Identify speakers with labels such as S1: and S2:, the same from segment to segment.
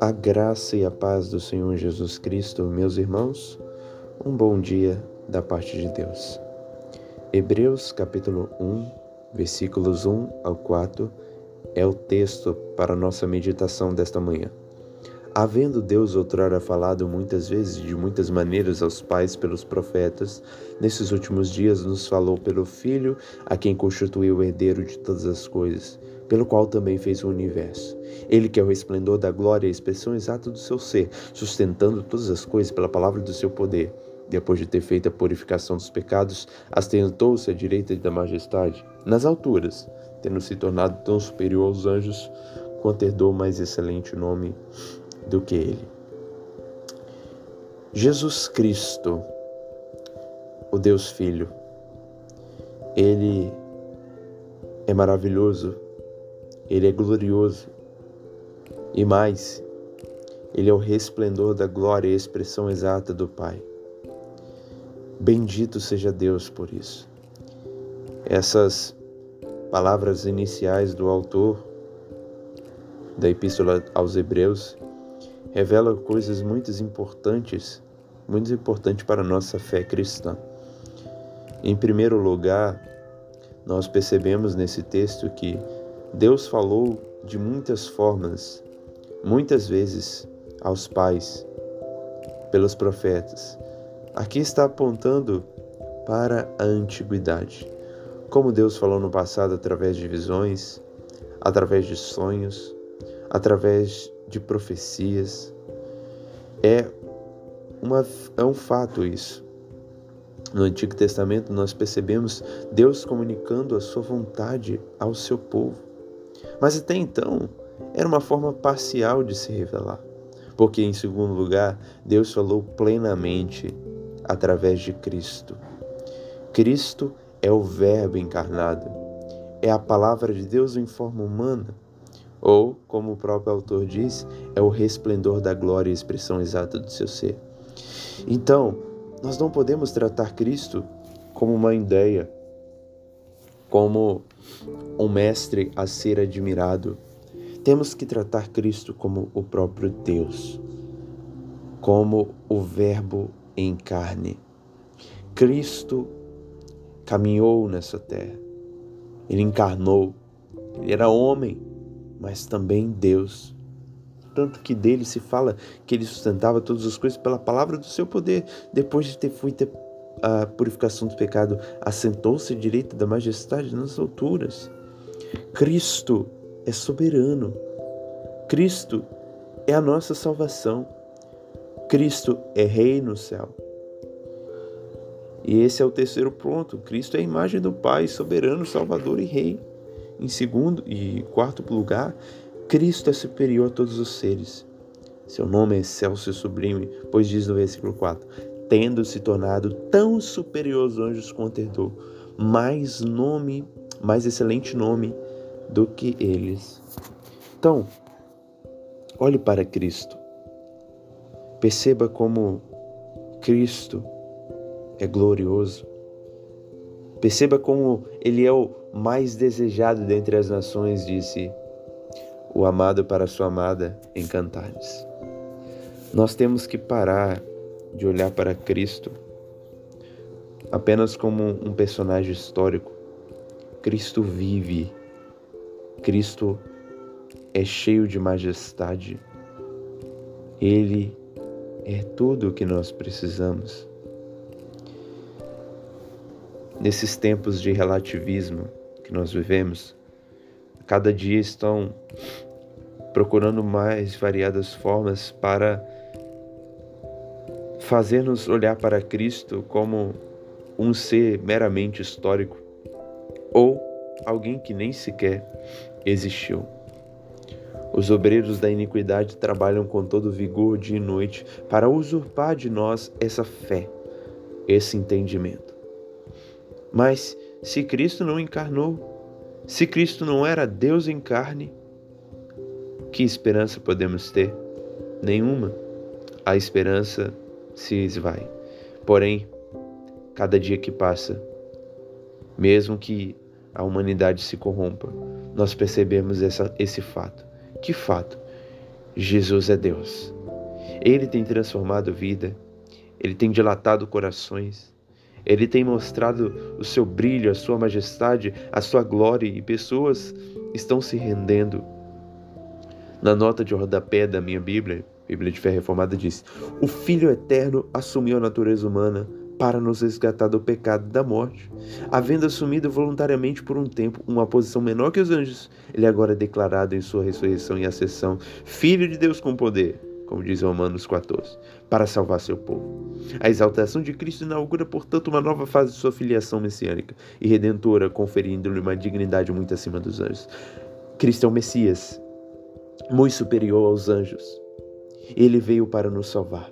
S1: A graça e a paz do Senhor Jesus Cristo, meus irmãos, um bom dia da parte de Deus. Hebreus capítulo 1, versículos 1 ao 4 é o texto para nossa meditação desta manhã. Havendo Deus outrora falado muitas vezes de muitas maneiras aos pais pelos profetas, nesses últimos dias nos falou pelo Filho, a quem constituiu o herdeiro de todas as coisas pelo qual também fez o universo. Ele que é o resplendor da glória e a expressão exata do seu ser, sustentando todas as coisas pela palavra do seu poder. Depois de ter feito a purificação dos pecados, astentou-se à direita da majestade, nas alturas, tendo se tornado tão superior aos anjos, quanto herdou mais excelente nome do que ele. Jesus Cristo, o Deus Filho, ele é maravilhoso ele é glorioso. E mais, ele é o resplendor da glória e expressão exata do Pai. Bendito seja Deus por isso. Essas palavras iniciais do autor da Epístola aos Hebreus revelam coisas muito importantes, muito importantes para a nossa fé cristã. Em primeiro lugar, nós percebemos nesse texto que Deus falou de muitas formas, muitas vezes aos pais, pelos profetas. Aqui está apontando para a antiguidade. Como Deus falou no passado através de visões, através de sonhos, através de profecias. É, uma, é um fato isso. No Antigo Testamento, nós percebemos Deus comunicando a sua vontade ao seu povo. Mas até então, era uma forma parcial de se revelar, porque, em segundo lugar, Deus falou plenamente através de Cristo. Cristo é o Verbo encarnado, é a palavra de Deus em forma humana, ou, como o próprio autor diz, é o resplendor da glória e expressão exata do seu ser. Então, nós não podemos tratar Cristo como uma ideia, como um mestre a ser admirado. Temos que tratar Cristo como o próprio Deus, como o Verbo em carne. Cristo caminhou nessa terra, ele encarnou, ele era homem, mas também Deus. Tanto que dele se fala que ele sustentava todas as coisas pela palavra do seu poder, depois de ter feito a purificação do pecado, assentou-se à direita da majestade nas alturas. Cristo é soberano. Cristo é a nossa salvação. Cristo é rei no céu. E esse é o terceiro ponto. Cristo é a imagem do Pai, soberano, salvador e rei. Em segundo e quarto lugar, Cristo é superior a todos os seres. Seu nome é excelso e sublime, pois diz no versículo 4: tendo se tornado tão superior aos anjos quanto herdou mais nome, mais excelente nome do que eles. Então, olhe para Cristo. Perceba como Cristo é glorioso. Perceba como ele é o mais desejado dentre as nações, disse o amado para sua amada em Cantares. Nós temos que parar de olhar para Cristo apenas como um personagem histórico. Cristo vive, Cristo é cheio de majestade, Ele é tudo o que nós precisamos. Nesses tempos de relativismo que nós vivemos, cada dia estão procurando mais variadas formas para fazer-nos olhar para Cristo como um ser meramente histórico ou alguém que nem sequer existiu. Os obreiros da iniquidade trabalham com todo vigor dia e noite para usurpar de nós essa fé, esse entendimento. Mas se Cristo não encarnou, se Cristo não era Deus em carne, que esperança podemos ter? Nenhuma. A esperança se esvai. Porém, cada dia que passa, mesmo que a humanidade se corrompa, nós percebemos essa, esse fato. Que fato? Jesus é Deus. Ele tem transformado vida, ele tem dilatado corações, ele tem mostrado o seu brilho, a sua majestade, a sua glória e pessoas estão se rendendo. Na nota de rodapé da minha Bíblia, Bíblia de Fé Reformada diz: O Filho Eterno assumiu a natureza humana para nos resgatar do pecado da morte. Havendo assumido voluntariamente por um tempo uma posição menor que os anjos, ele agora é declarado em sua ressurreição e ascensão Filho de Deus com poder, como diz Romanos 14, para salvar seu povo. A exaltação de Cristo inaugura, portanto, uma nova fase de sua filiação messiânica e redentora, conferindo-lhe uma dignidade muito acima dos anjos. Cristo é o Messias, muito superior aos anjos. Ele veio para nos salvar.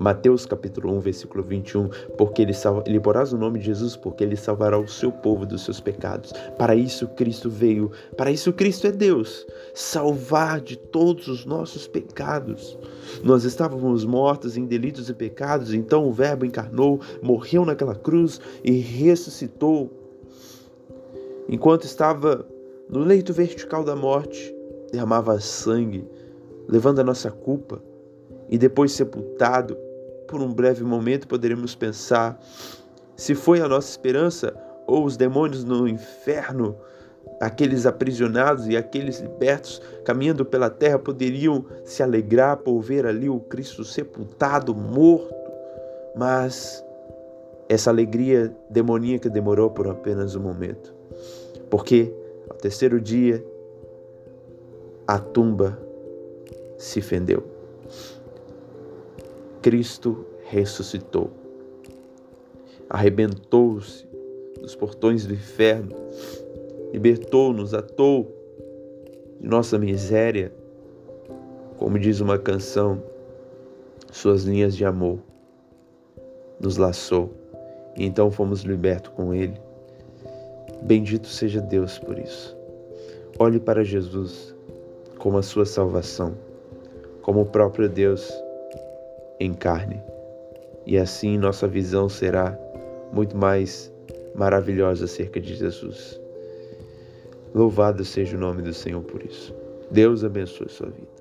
S1: Mateus capítulo 1, versículo 21, porque ele, salva, ele porás o nome de Jesus, porque ele salvará o seu povo dos seus pecados. Para isso Cristo veio, para isso Cristo é Deus, salvar de todos os nossos pecados. Nós estávamos mortos em delitos e pecados, então o Verbo encarnou, morreu naquela cruz e ressuscitou. Enquanto estava no leito vertical da morte, derramava sangue, levando a nossa culpa, e depois sepultado, por um breve momento poderemos pensar se foi a nossa esperança ou os demônios no inferno, aqueles aprisionados e aqueles libertos caminhando pela terra poderiam se alegrar por ver ali o Cristo sepultado, morto. Mas essa alegria demoníaca demorou por apenas um momento. Porque ao terceiro dia a tumba se fendeu. Cristo ressuscitou. Arrebentou-se dos portões do inferno, libertou-nos, atou de nossa miséria, como diz uma canção, suas linhas de amor nos laçou e então fomos libertos com ele. Bendito seja Deus por isso. Olhe para Jesus como a sua salvação, como o próprio Deus em carne. E assim nossa visão será muito mais maravilhosa acerca de Jesus. Louvado seja o nome do Senhor por isso. Deus abençoe sua vida.